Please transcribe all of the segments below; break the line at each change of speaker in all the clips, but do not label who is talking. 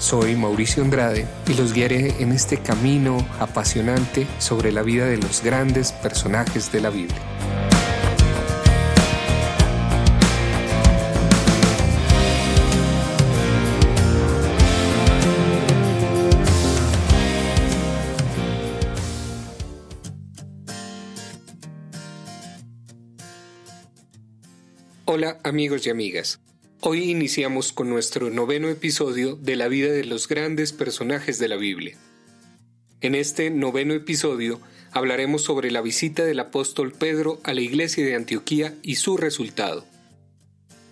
Soy Mauricio Andrade y los guiaré en este camino apasionante sobre la vida de los grandes personajes de la Biblia. Hola amigos y amigas. Hoy iniciamos con nuestro noveno episodio de la vida de los grandes personajes de la Biblia. En este noveno episodio hablaremos sobre la visita del apóstol Pedro a la iglesia de Antioquía y su resultado.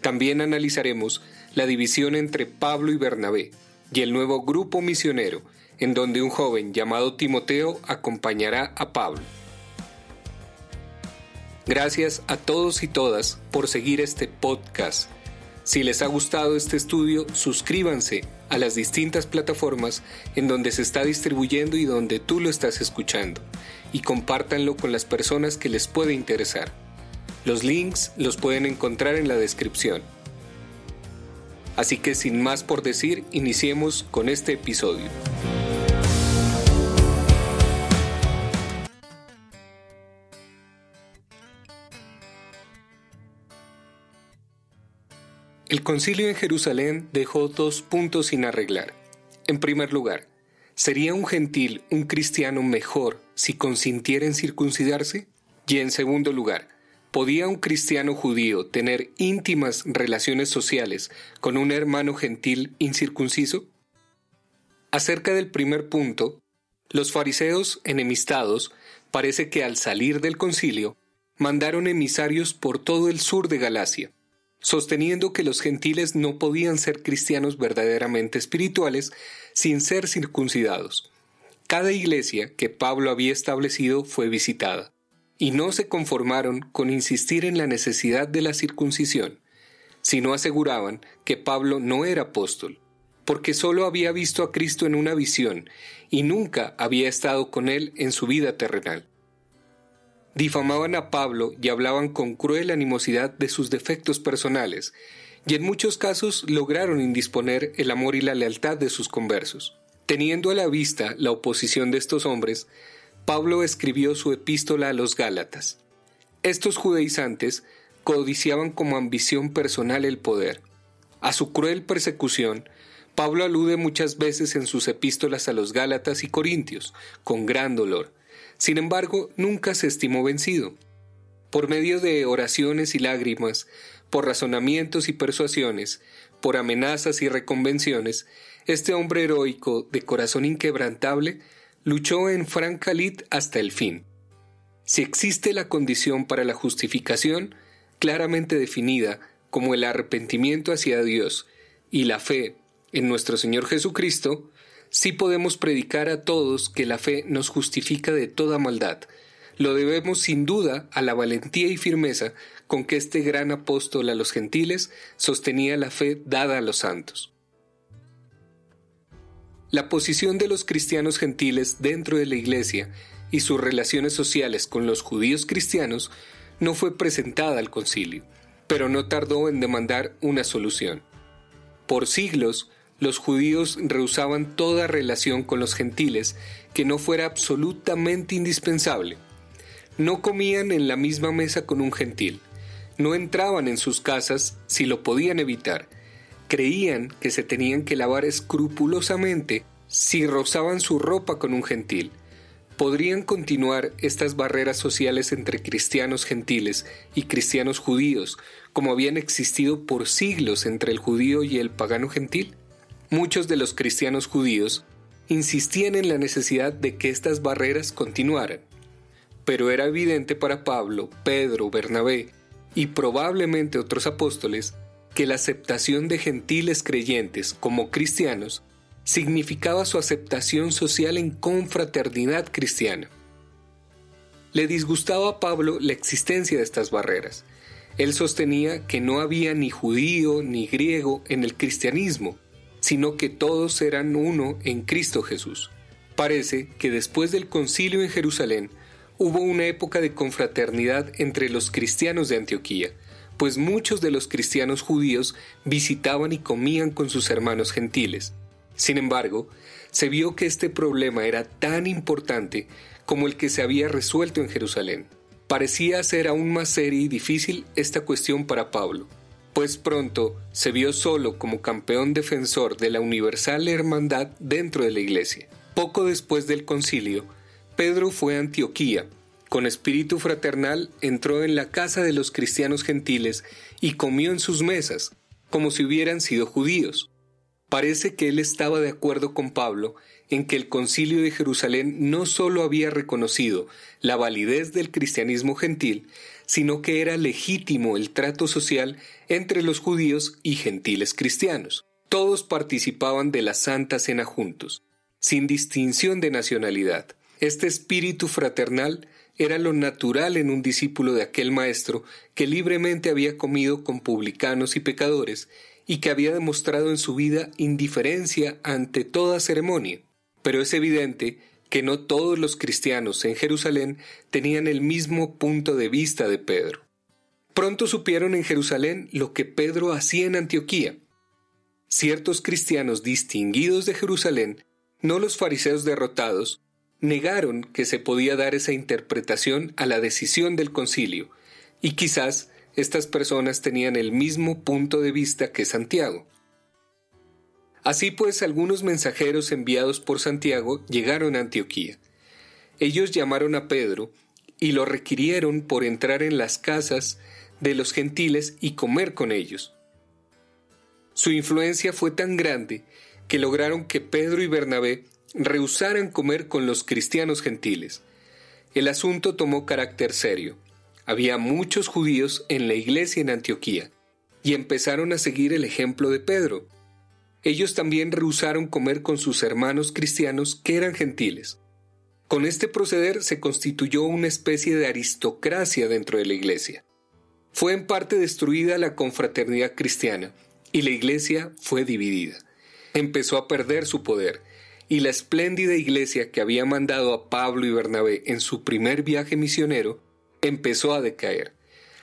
También analizaremos la división entre Pablo y Bernabé y el nuevo grupo misionero, en donde un joven llamado Timoteo acompañará a Pablo. Gracias a todos y todas por seguir este podcast si les ha gustado este estudio, suscríbanse a las distintas plataformas en donde se está distribuyendo y donde tú lo estás escuchando, y compártanlo con las personas que les puede interesar. Los links los pueden encontrar en la descripción. Así que sin más por decir, iniciemos con este episodio. El concilio en Jerusalén dejó dos puntos sin arreglar. En primer lugar, ¿sería un gentil un cristiano mejor si consintiera en circuncidarse? Y en segundo lugar, ¿podía un cristiano judío tener íntimas relaciones sociales con un hermano gentil incircunciso? Acerca del primer punto, los fariseos enemistados parece que al salir del concilio mandaron emisarios por todo el sur de Galacia sosteniendo que los gentiles no podían ser cristianos verdaderamente espirituales sin ser circuncidados. Cada iglesia que Pablo había establecido fue visitada, y no se conformaron con insistir en la necesidad de la circuncisión, sino aseguraban que Pablo no era apóstol, porque sólo había visto a Cristo en una visión y nunca había estado con él en su vida terrenal difamaban a Pablo y hablaban con cruel animosidad de sus defectos personales, y en muchos casos lograron indisponer el amor y la lealtad de sus conversos. Teniendo a la vista la oposición de estos hombres, Pablo escribió su epístola a los Gálatas. Estos judaizantes codiciaban como ambición personal el poder. A su cruel persecución, Pablo alude muchas veces en sus epístolas a los Gálatas y Corintios, con gran dolor, sin embargo, nunca se estimó vencido. Por medio de oraciones y lágrimas, por razonamientos y persuasiones, por amenazas y reconvenciones, este hombre heroico de corazón inquebrantable luchó en franca lid hasta el fin. Si existe la condición para la justificación, claramente definida como el arrepentimiento hacia Dios y la fe en nuestro Señor Jesucristo, sí podemos predicar a todos que la fe nos justifica de toda maldad. Lo debemos sin duda a la valentía y firmeza con que este gran apóstol a los gentiles sostenía la fe dada a los santos. La posición de los cristianos gentiles dentro de la Iglesia y sus relaciones sociales con los judíos cristianos no fue presentada al concilio, pero no tardó en demandar una solución. Por siglos, los judíos rehusaban toda relación con los gentiles que no fuera absolutamente indispensable. No comían en la misma mesa con un gentil, no entraban en sus casas si lo podían evitar, creían que se tenían que lavar escrupulosamente si rozaban su ropa con un gentil. ¿Podrían continuar estas barreras sociales entre cristianos gentiles y cristianos judíos como habían existido por siglos entre el judío y el pagano gentil? Muchos de los cristianos judíos insistían en la necesidad de que estas barreras continuaran. Pero era evidente para Pablo, Pedro, Bernabé y probablemente otros apóstoles que la aceptación de gentiles creyentes como cristianos significaba su aceptación social en confraternidad cristiana. Le disgustaba a Pablo la existencia de estas barreras. Él sostenía que no había ni judío ni griego en el cristianismo, sino que todos eran uno en Cristo Jesús. Parece que después del concilio en Jerusalén hubo una época de confraternidad entre los cristianos de Antioquía, pues muchos de los cristianos judíos visitaban y comían con sus hermanos gentiles. Sin embargo, se vio que este problema era tan importante como el que se había resuelto en Jerusalén. Parecía ser aún más seria y difícil esta cuestión para Pablo, pues pronto se vio solo como campeón defensor de la universal hermandad dentro de la iglesia. Poco después del concilio, Pedro fue a Antioquía, con espíritu fraternal entró en la casa de los cristianos gentiles y comió en sus mesas, como si hubieran sido judíos. Parece que él estaba de acuerdo con Pablo en que el concilio de Jerusalén no sólo había reconocido la validez del cristianismo gentil, sino que era legítimo el trato social entre los judíos y gentiles cristianos. Todos participaban de la Santa Cena juntos, sin distinción de nacionalidad. Este espíritu fraternal era lo natural en un discípulo de aquel maestro que libremente había comido con publicanos y pecadores y que había demostrado en su vida indiferencia ante toda ceremonia. Pero es evidente que no todos los cristianos en Jerusalén tenían el mismo punto de vista de Pedro. Pronto supieron en Jerusalén lo que Pedro hacía en Antioquía. Ciertos cristianos distinguidos de Jerusalén, no los fariseos derrotados, negaron que se podía dar esa interpretación a la decisión del concilio, y quizás estas personas tenían el mismo punto de vista que Santiago. Así pues, algunos mensajeros enviados por Santiago llegaron a Antioquía. Ellos llamaron a Pedro y lo requirieron por entrar en las casas de los gentiles y comer con ellos. Su influencia fue tan grande que lograron que Pedro y Bernabé rehusaran comer con los cristianos gentiles. El asunto tomó carácter serio. Había muchos judíos en la iglesia en Antioquía, y empezaron a seguir el ejemplo de Pedro. Ellos también rehusaron comer con sus hermanos cristianos que eran gentiles. Con este proceder se constituyó una especie de aristocracia dentro de la iglesia. Fue en parte destruida la confraternidad cristiana, y la iglesia fue dividida. Empezó a perder su poder, y la espléndida iglesia que había mandado a Pablo y Bernabé en su primer viaje misionero empezó a decaer.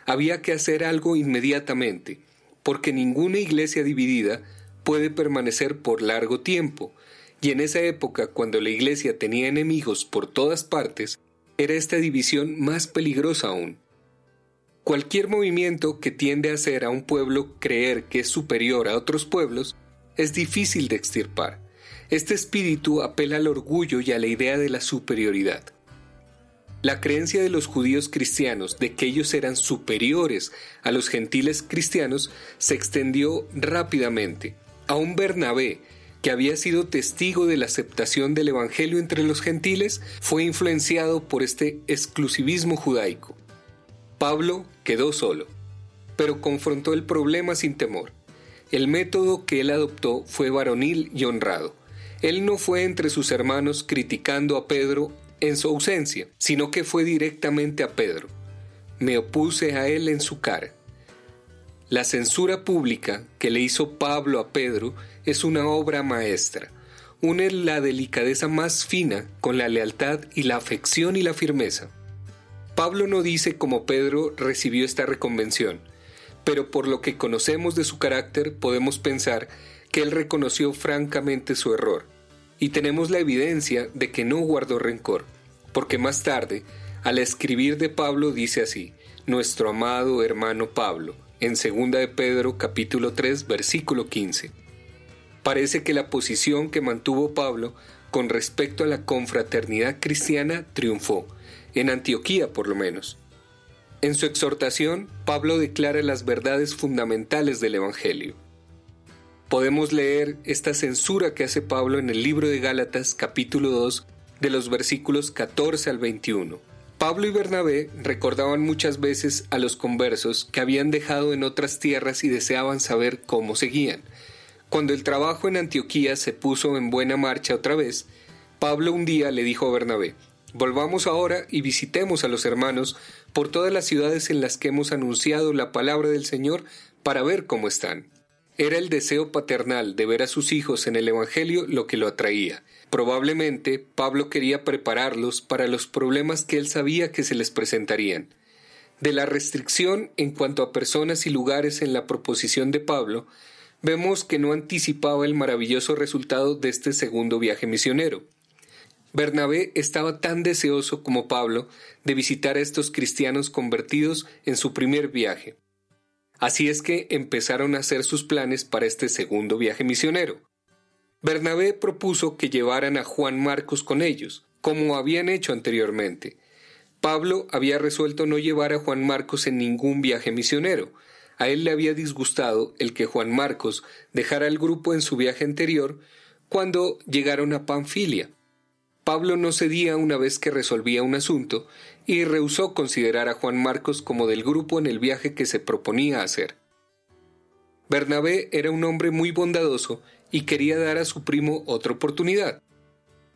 Había que hacer algo inmediatamente, porque ninguna iglesia dividida puede permanecer por largo tiempo, y en esa época, cuando la iglesia tenía enemigos por todas partes, era esta división más peligrosa aún. Cualquier movimiento que tiende a hacer a un pueblo creer que es superior a otros pueblos es difícil de extirpar. Este espíritu apela al orgullo y a la idea de la superioridad. La creencia de los judíos cristianos de que ellos eran superiores a los gentiles cristianos se extendió rápidamente. A un Bernabé, que había sido testigo de la aceptación del Evangelio entre los gentiles, fue influenciado por este exclusivismo judaico. Pablo quedó solo, pero confrontó el problema sin temor. El método que él adoptó fue varonil y honrado. Él no fue entre sus hermanos criticando a Pedro en su ausencia, sino que fue directamente a Pedro. Me opuse a él en su cara. La censura pública que le hizo Pablo a Pedro es una obra maestra. Une la delicadeza más fina con la lealtad y la afección y la firmeza. Pablo no dice cómo Pedro recibió esta reconvención, pero por lo que conocemos de su carácter podemos pensar que él reconoció francamente su error y tenemos la evidencia de que no guardó rencor, porque más tarde, al escribir de Pablo dice así, nuestro amado hermano Pablo, en 2 de Pedro capítulo 3 versículo 15. Parece que la posición que mantuvo Pablo con respecto a la confraternidad cristiana triunfó, en Antioquía por lo menos. En su exhortación, Pablo declara las verdades fundamentales del Evangelio podemos leer esta censura que hace Pablo en el libro de Gálatas capítulo 2 de los versículos 14 al 21. Pablo y Bernabé recordaban muchas veces a los conversos que habían dejado en otras tierras y deseaban saber cómo seguían. Cuando el trabajo en Antioquía se puso en buena marcha otra vez, Pablo un día le dijo a Bernabé, Volvamos ahora y visitemos a los hermanos por todas las ciudades en las que hemos anunciado la palabra del Señor para ver cómo están. Era el deseo paternal de ver a sus hijos en el Evangelio lo que lo atraía. Probablemente Pablo quería prepararlos para los problemas que él sabía que se les presentarían. De la restricción en cuanto a personas y lugares en la proposición de Pablo, vemos que no anticipaba el maravilloso resultado de este segundo viaje misionero. Bernabé estaba tan deseoso como Pablo de visitar a estos cristianos convertidos en su primer viaje. Así es que empezaron a hacer sus planes para este segundo viaje misionero. Bernabé propuso que llevaran a Juan Marcos con ellos, como habían hecho anteriormente. Pablo había resuelto no llevar a Juan Marcos en ningún viaje misionero. A él le había disgustado el que Juan Marcos dejara el grupo en su viaje anterior cuando llegaron a Panfilia. Pablo no cedía una vez que resolvía un asunto y rehusó considerar a Juan Marcos como del grupo en el viaje que se proponía hacer. Bernabé era un hombre muy bondadoso y quería dar a su primo otra oportunidad.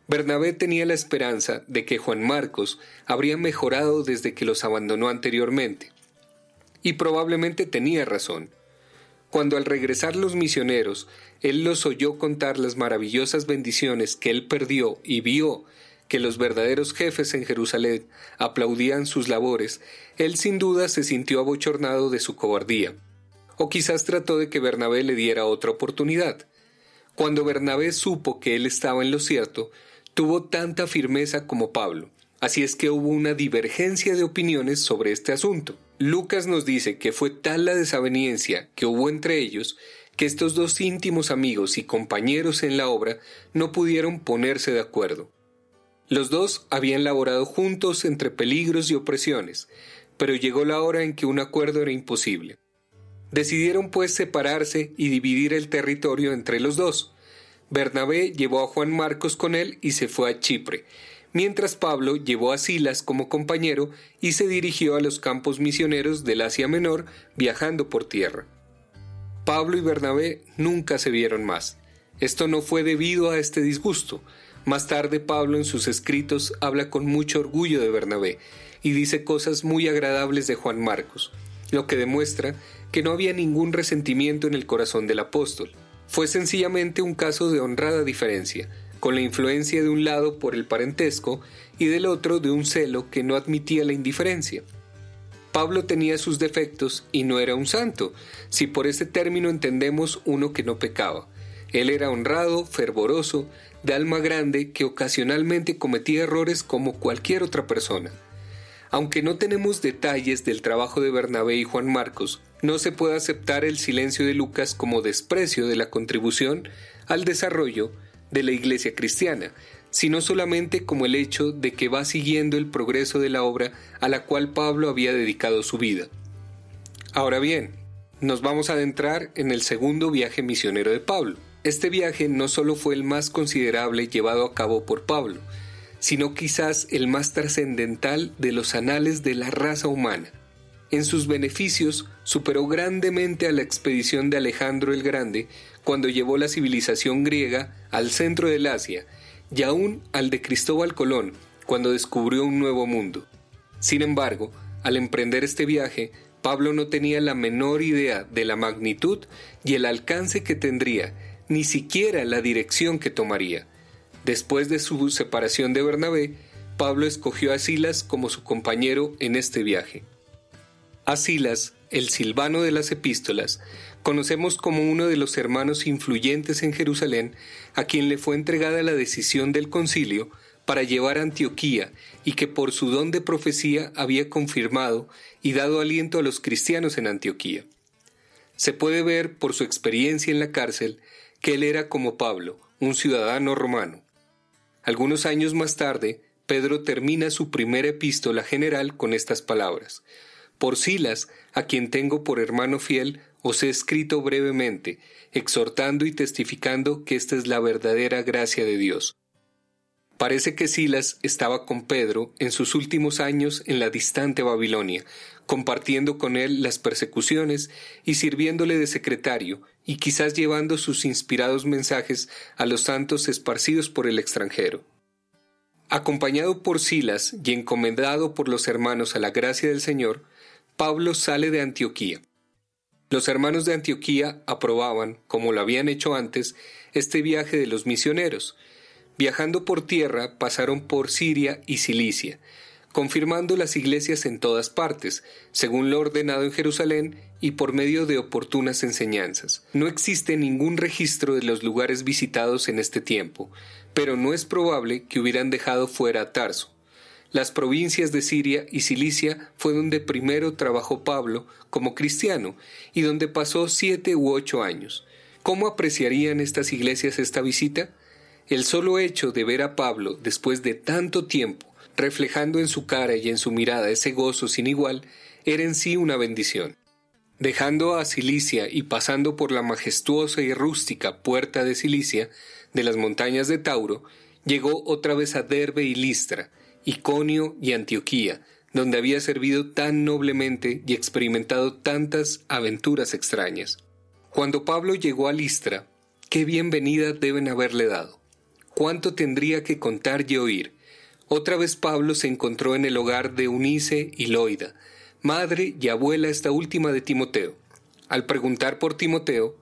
Bernabé tenía la esperanza de que Juan Marcos habría mejorado desde que los abandonó anteriormente. Y probablemente tenía razón. Cuando al regresar los misioneros, él los oyó contar las maravillosas bendiciones que él perdió y vio que los verdaderos jefes en Jerusalén aplaudían sus labores, él sin duda se sintió abochornado de su cobardía. O quizás trató de que Bernabé le diera otra oportunidad. Cuando Bernabé supo que él estaba en lo cierto, tuvo tanta firmeza como Pablo. Así es que hubo una divergencia de opiniones sobre este asunto. Lucas nos dice que fue tal la desaveniencia que hubo entre ellos que estos dos íntimos amigos y compañeros en la obra no pudieron ponerse de acuerdo. Los dos habían laborado juntos entre peligros y opresiones, pero llegó la hora en que un acuerdo era imposible. Decidieron pues separarse y dividir el territorio entre los dos. Bernabé llevó a Juan Marcos con él y se fue a Chipre, mientras Pablo llevó a Silas como compañero y se dirigió a los campos misioneros del Asia Menor viajando por tierra. Pablo y Bernabé nunca se vieron más. Esto no fue debido a este disgusto. Más tarde Pablo en sus escritos habla con mucho orgullo de Bernabé y dice cosas muy agradables de Juan Marcos, lo que demuestra que no había ningún resentimiento en el corazón del apóstol. Fue sencillamente un caso de honrada diferencia, con la influencia de un lado por el parentesco y del otro de un celo que no admitía la indiferencia. Pablo tenía sus defectos y no era un santo, si por ese término entendemos uno que no pecaba. Él era honrado, fervoroso, de alma grande, que ocasionalmente cometía errores como cualquier otra persona. Aunque no tenemos detalles del trabajo de Bernabé y Juan Marcos, no se puede aceptar el silencio de Lucas como desprecio de la contribución al desarrollo de la Iglesia cristiana, sino solamente como el hecho de que va siguiendo el progreso de la obra a la cual Pablo había dedicado su vida. Ahora bien, nos vamos a adentrar en el segundo viaje misionero de Pablo. Este viaje no solo fue el más considerable llevado a cabo por Pablo, sino quizás el más trascendental de los anales de la raza humana. En sus beneficios superó grandemente a la expedición de Alejandro el Grande cuando llevó la civilización griega al centro del Asia y aún al de Cristóbal Colón cuando descubrió un nuevo mundo. Sin embargo, al emprender este viaje, Pablo no tenía la menor idea de la magnitud y el alcance que tendría, ni siquiera la dirección que tomaría. Después de su separación de Bernabé, Pablo escogió a Silas como su compañero en este viaje. A Silas, el silvano de las epístolas, conocemos como uno de los hermanos influyentes en Jerusalén, a quien le fue entregada la decisión del concilio para llevar a Antioquía y que por su don de profecía había confirmado y dado aliento a los cristianos en Antioquía. Se puede ver por su experiencia en la cárcel que él era como Pablo, un ciudadano romano. Algunos años más tarde, Pedro termina su primera epístola general con estas palabras. Por Silas, a quien tengo por hermano fiel, os he escrito brevemente, exhortando y testificando que esta es la verdadera gracia de Dios. Parece que Silas estaba con Pedro en sus últimos años en la distante Babilonia, compartiendo con él las persecuciones y sirviéndole de secretario, y quizás llevando sus inspirados mensajes a los santos esparcidos por el extranjero. Acompañado por Silas y encomendado por los hermanos a la gracia del Señor, Pablo sale de Antioquía. Los hermanos de Antioquía aprobaban, como lo habían hecho antes, este viaje de los misioneros. Viajando por tierra pasaron por Siria y Cilicia, confirmando las iglesias en todas partes, según lo ordenado en Jerusalén y por medio de oportunas enseñanzas. No existe ningún registro de los lugares visitados en este tiempo, pero no es probable que hubieran dejado fuera a Tarso. Las provincias de Siria y Cilicia fue donde primero trabajó Pablo como cristiano y donde pasó siete u ocho años. ¿Cómo apreciarían estas iglesias esta visita? El solo hecho de ver a Pablo después de tanto tiempo, reflejando en su cara y en su mirada ese gozo sin igual, era en sí una bendición. Dejando a Cilicia y pasando por la majestuosa y rústica puerta de Cilicia, de las montañas de Tauro, llegó otra vez a Derbe y Listra, Iconio y Antioquía, donde había servido tan noblemente y experimentado tantas aventuras extrañas. Cuando Pablo llegó a Listra, qué bienvenida deben haberle dado. Cuánto tendría que contar y oír. Otra vez Pablo se encontró en el hogar de Unice y Loida, madre y abuela esta última de Timoteo. Al preguntar por Timoteo,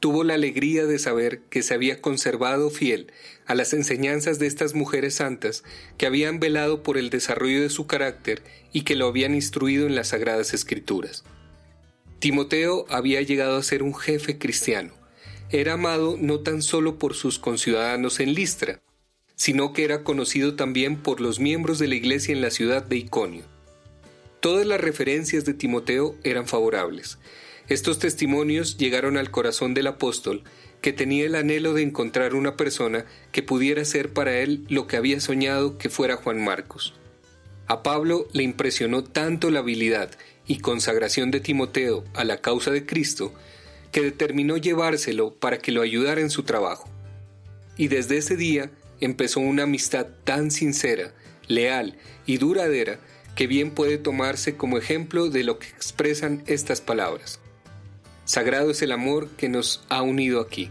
tuvo la alegría de saber que se había conservado fiel a las enseñanzas de estas mujeres santas que habían velado por el desarrollo de su carácter y que lo habían instruido en las sagradas escrituras. Timoteo había llegado a ser un jefe cristiano. Era amado no tan solo por sus conciudadanos en Listra, sino que era conocido también por los miembros de la iglesia en la ciudad de Iconio. Todas las referencias de Timoteo eran favorables, estos testimonios llegaron al corazón del apóstol, que tenía el anhelo de encontrar una persona que pudiera ser para él lo que había soñado que fuera Juan Marcos. A Pablo le impresionó tanto la habilidad y consagración de Timoteo a la causa de Cristo, que determinó llevárselo para que lo ayudara en su trabajo. Y desde ese día empezó una amistad tan sincera, leal y duradera que bien puede tomarse como ejemplo de lo que expresan estas palabras. Sagrado es el amor que nos ha unido aquí.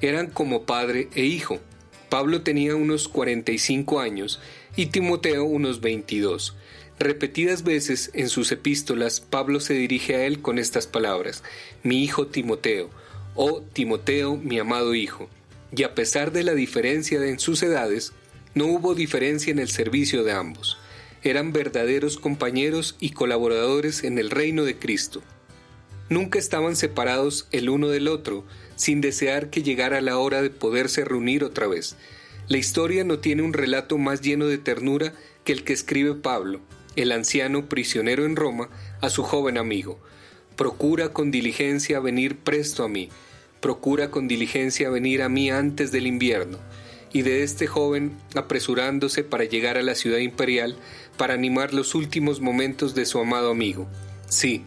Eran como padre e hijo. Pablo tenía unos 45 años y Timoteo unos 22. Repetidas veces en sus epístolas Pablo se dirige a él con estas palabras, mi hijo Timoteo, oh Timoteo, mi amado hijo. Y a pesar de la diferencia en sus edades, no hubo diferencia en el servicio de ambos. Eran verdaderos compañeros y colaboradores en el reino de Cristo. Nunca estaban separados el uno del otro, sin desear que llegara la hora de poderse reunir otra vez. La historia no tiene un relato más lleno de ternura que el que escribe Pablo, el anciano prisionero en Roma, a su joven amigo. Procura con diligencia venir presto a mí, procura con diligencia venir a mí antes del invierno. Y de este joven apresurándose para llegar a la ciudad imperial para animar los últimos momentos de su amado amigo. Sí,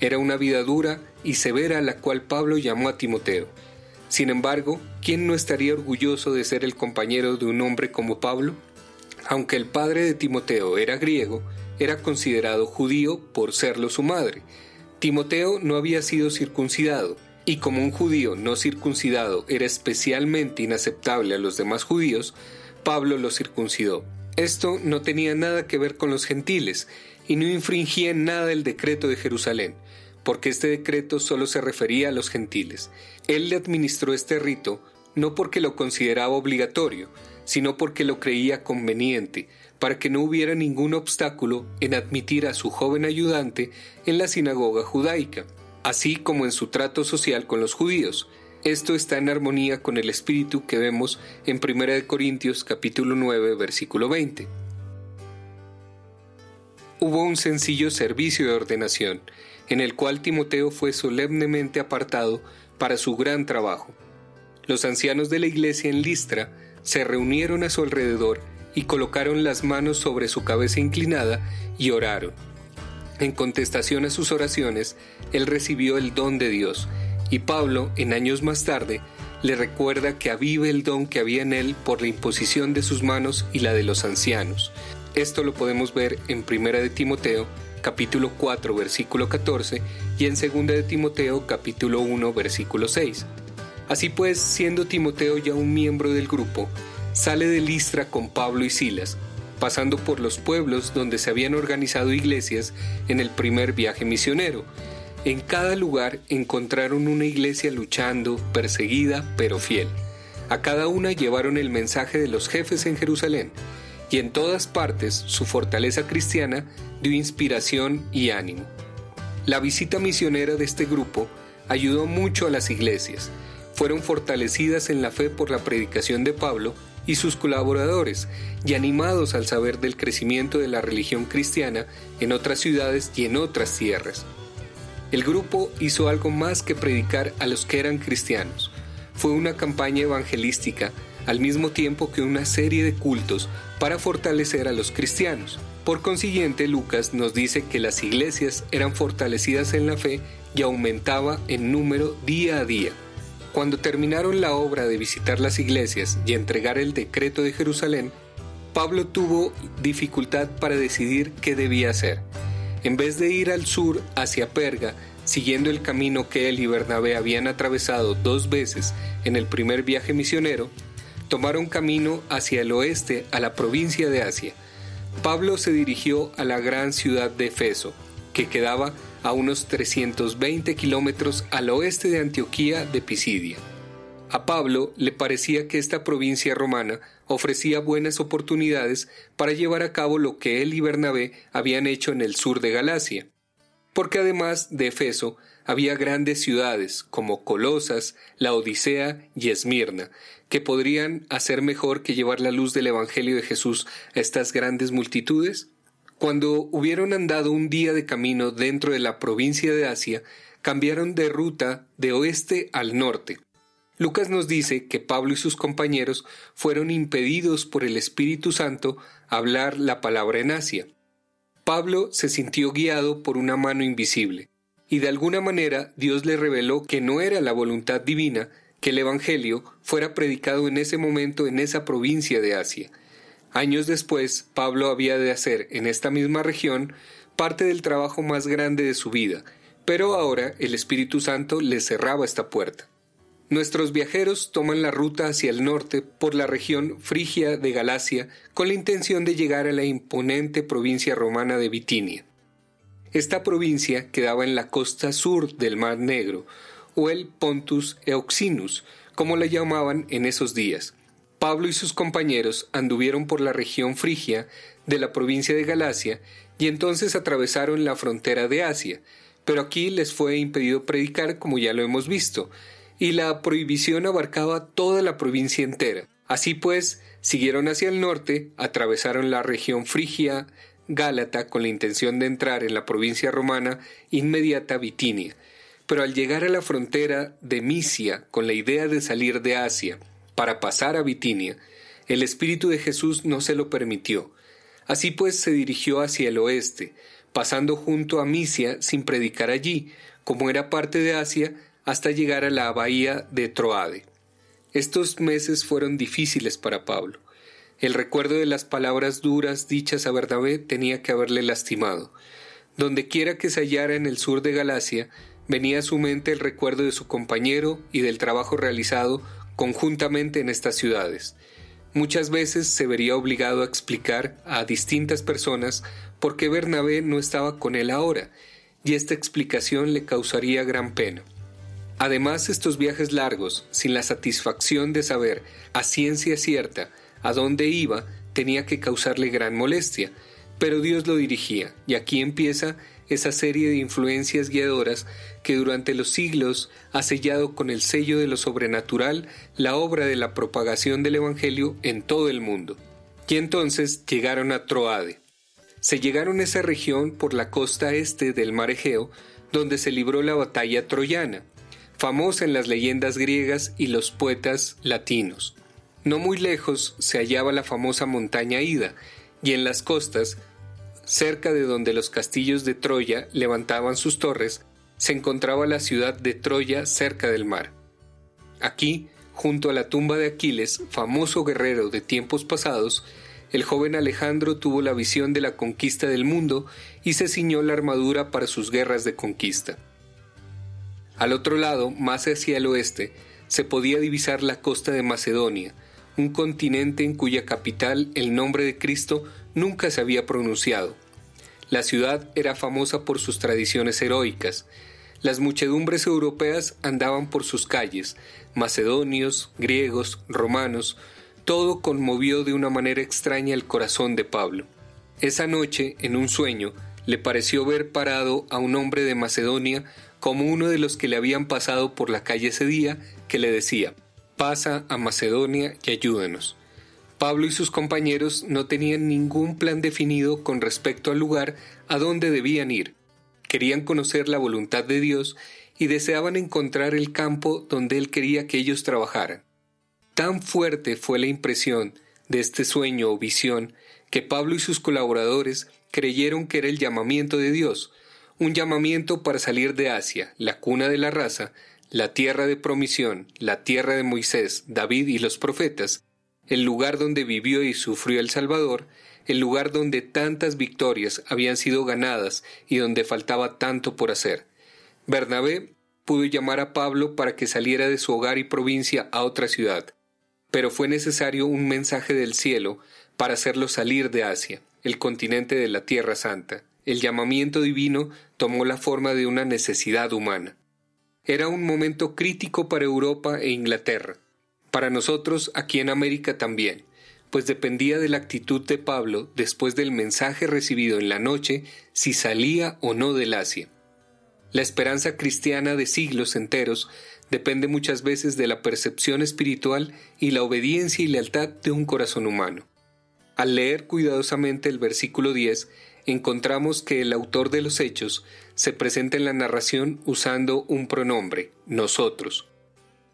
era una vida dura y severa la cual Pablo llamó a Timoteo. Sin embargo, ¿quién no estaría orgulloso de ser el compañero de un hombre como Pablo? Aunque el padre de Timoteo era griego, era considerado judío por serlo su madre. Timoteo no había sido circuncidado, y como un judío no circuncidado era especialmente inaceptable a los demás judíos, Pablo lo circuncidó. Esto no tenía nada que ver con los gentiles, y no infringía en nada el decreto de Jerusalén, porque este decreto solo se refería a los gentiles. Él le administró este rito no porque lo consideraba obligatorio, sino porque lo creía conveniente, para que no hubiera ningún obstáculo en admitir a su joven ayudante en la sinagoga judaica, así como en su trato social con los judíos. Esto está en armonía con el espíritu que vemos en 1 Corintios capítulo 9 versículo 20 hubo un sencillo servicio de ordenación, en el cual Timoteo fue solemnemente apartado para su gran trabajo. Los ancianos de la iglesia en Listra se reunieron a su alrededor y colocaron las manos sobre su cabeza inclinada y oraron. En contestación a sus oraciones, él recibió el don de Dios, y Pablo, en años más tarde, le recuerda que avive el don que había en él por la imposición de sus manos y la de los ancianos, esto lo podemos ver en Primera de Timoteo, capítulo 4, versículo 14, y en 2 de Timoteo, capítulo 1, versículo 6. Así pues, siendo Timoteo ya un miembro del grupo, sale de Listra con Pablo y Silas, pasando por los pueblos donde se habían organizado iglesias en el primer viaje misionero. En cada lugar encontraron una iglesia luchando, perseguida, pero fiel. A cada una llevaron el mensaje de los jefes en Jerusalén, y en todas partes su fortaleza cristiana dio inspiración y ánimo. La visita misionera de este grupo ayudó mucho a las iglesias. Fueron fortalecidas en la fe por la predicación de Pablo y sus colaboradores, y animados al saber del crecimiento de la religión cristiana en otras ciudades y en otras tierras. El grupo hizo algo más que predicar a los que eran cristianos. Fue una campaña evangelística al mismo tiempo que una serie de cultos para fortalecer a los cristianos. Por consiguiente, Lucas nos dice que las iglesias eran fortalecidas en la fe y aumentaba en número día a día. Cuando terminaron la obra de visitar las iglesias y entregar el decreto de Jerusalén, Pablo tuvo dificultad para decidir qué debía hacer. En vez de ir al sur hacia Perga, siguiendo el camino que él y Bernabé habían atravesado dos veces en el primer viaje misionero, tomaron camino hacia el oeste a la provincia de Asia. Pablo se dirigió a la gran ciudad de Efeso, que quedaba a unos 320 kilómetros al oeste de Antioquía de Pisidia. A Pablo le parecía que esta provincia romana ofrecía buenas oportunidades para llevar a cabo lo que él y Bernabé habían hecho en el sur de Galacia, porque además de Efeso había grandes ciudades como Colosas, la Odisea y Esmirna, que podrían hacer mejor que llevar la luz del Evangelio de Jesús a estas grandes multitudes? Cuando hubieron andado un día de camino dentro de la provincia de Asia, cambiaron de ruta de oeste al norte. Lucas nos dice que Pablo y sus compañeros fueron impedidos por el Espíritu Santo hablar la palabra en Asia. Pablo se sintió guiado por una mano invisible, y de alguna manera Dios le reveló que no era la voluntad divina que el Evangelio fuera predicado en ese momento en esa provincia de Asia. Años después, Pablo había de hacer en esta misma región parte del trabajo más grande de su vida, pero ahora el Espíritu Santo le cerraba esta puerta. Nuestros viajeros toman la ruta hacia el norte por la región frigia de Galacia con la intención de llegar a la imponente provincia romana de Bitinia. Esta provincia quedaba en la costa sur del Mar Negro, o el Pontus Euxinus, como la llamaban en esos días, Pablo y sus compañeros anduvieron por la región frigia de la provincia de Galacia y entonces atravesaron la frontera de Asia, pero aquí les fue impedido predicar como ya lo hemos visto, y la prohibición abarcaba toda la provincia entera. Así pues, siguieron hacia el norte, atravesaron la región frigia Gálata con la intención de entrar en la provincia romana inmediata Bitinia, pero al llegar a la frontera de Misia con la idea de salir de Asia, para pasar a Bitinia, el Espíritu de Jesús no se lo permitió. Así pues se dirigió hacia el oeste, pasando junto a Misia sin predicar allí, como era parte de Asia, hasta llegar a la bahía de Troade. Estos meses fueron difíciles para Pablo. El recuerdo de las palabras duras dichas a Bernabé tenía que haberle lastimado. Donde quiera que se hallara en el sur de Galacia, venía a su mente el recuerdo de su compañero y del trabajo realizado conjuntamente en estas ciudades. Muchas veces se vería obligado a explicar a distintas personas por qué Bernabé no estaba con él ahora, y esta explicación le causaría gran pena. Además, estos viajes largos, sin la satisfacción de saber a ciencia cierta a dónde iba, tenía que causarle gran molestia, pero Dios lo dirigía, y aquí empieza esa serie de influencias guiadoras que durante los siglos ha sellado con el sello de lo sobrenatural la obra de la propagación del Evangelio en todo el mundo. Y entonces llegaron a Troade. Se llegaron a esa región por la costa este del mar Egeo, donde se libró la batalla troyana, famosa en las leyendas griegas y los poetas latinos. No muy lejos se hallaba la famosa montaña Ida, y en las costas cerca de donde los castillos de Troya levantaban sus torres, se encontraba la ciudad de Troya cerca del mar. Aquí, junto a la tumba de Aquiles, famoso guerrero de tiempos pasados, el joven Alejandro tuvo la visión de la conquista del mundo y se ciñó la armadura para sus guerras de conquista. Al otro lado, más hacia el oeste, se podía divisar la costa de Macedonia, un continente en cuya capital el nombre de Cristo nunca se había pronunciado. La ciudad era famosa por sus tradiciones heroicas. Las muchedumbres europeas andaban por sus calles, macedonios, griegos, romanos, todo conmovió de una manera extraña el corazón de Pablo. Esa noche, en un sueño, le pareció ver parado a un hombre de Macedonia como uno de los que le habían pasado por la calle ese día, que le decía, pasa a Macedonia y ayúdanos. Pablo y sus compañeros no tenían ningún plan definido con respecto al lugar a donde debían ir. Querían conocer la voluntad de Dios y deseaban encontrar el campo donde Él quería que ellos trabajaran. Tan fuerte fue la impresión de este sueño o visión que Pablo y sus colaboradores creyeron que era el llamamiento de Dios, un llamamiento para salir de Asia, la cuna de la raza, la tierra de promisión, la tierra de Moisés, David y los profetas, el lugar donde vivió y sufrió el Salvador, el lugar donde tantas victorias habían sido ganadas y donde faltaba tanto por hacer. Bernabé pudo llamar a Pablo para que saliera de su hogar y provincia a otra ciudad pero fue necesario un mensaje del cielo para hacerlo salir de Asia, el continente de la Tierra Santa. El llamamiento divino tomó la forma de una necesidad humana. Era un momento crítico para Europa e Inglaterra, para nosotros aquí en América también, pues dependía de la actitud de Pablo después del mensaje recibido en la noche si salía o no del Asia. La esperanza cristiana de siglos enteros depende muchas veces de la percepción espiritual y la obediencia y lealtad de un corazón humano. Al leer cuidadosamente el versículo 10, encontramos que el autor de los hechos se presenta en la narración usando un pronombre, nosotros.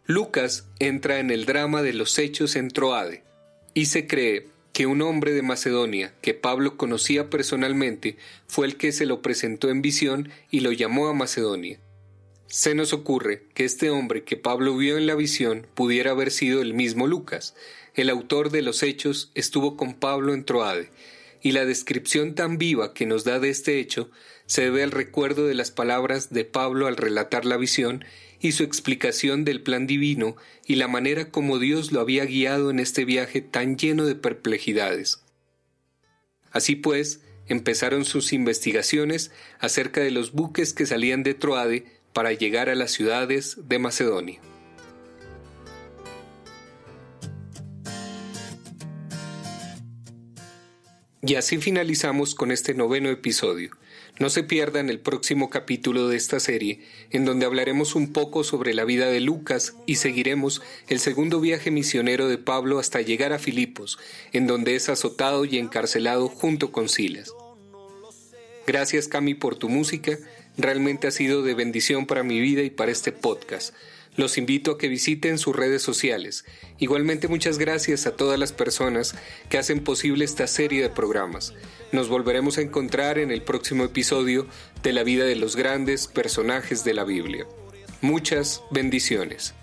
Lucas entra en el drama de los hechos en Troade, y se cree que un hombre de Macedonia que Pablo conocía personalmente fue el que se lo presentó en visión y lo llamó a Macedonia. Se nos ocurre que este hombre que Pablo vio en la visión pudiera haber sido el mismo Lucas. El autor de los hechos estuvo con Pablo en Troade, y la descripción tan viva que nos da de este hecho se debe al recuerdo de las palabras de Pablo al relatar la visión y su explicación del plan divino y la manera como Dios lo había guiado en este viaje tan lleno de perplejidades. Así pues, empezaron sus investigaciones acerca de los buques que salían de Troade para llegar a las ciudades de Macedonia. Y así finalizamos con este noveno episodio. No se pierdan el próximo capítulo de esta serie, en donde hablaremos un poco sobre la vida de Lucas y seguiremos el segundo viaje misionero de Pablo hasta llegar a Filipos, en donde es azotado y encarcelado junto con Silas. Gracias Cami por tu música Realmente ha sido de bendición para mi vida y para este podcast. Los invito a que visiten sus redes sociales. Igualmente muchas gracias a todas las personas que hacen posible esta serie de programas. Nos volveremos a encontrar en el próximo episodio de la vida de los grandes personajes de la Biblia. Muchas bendiciones.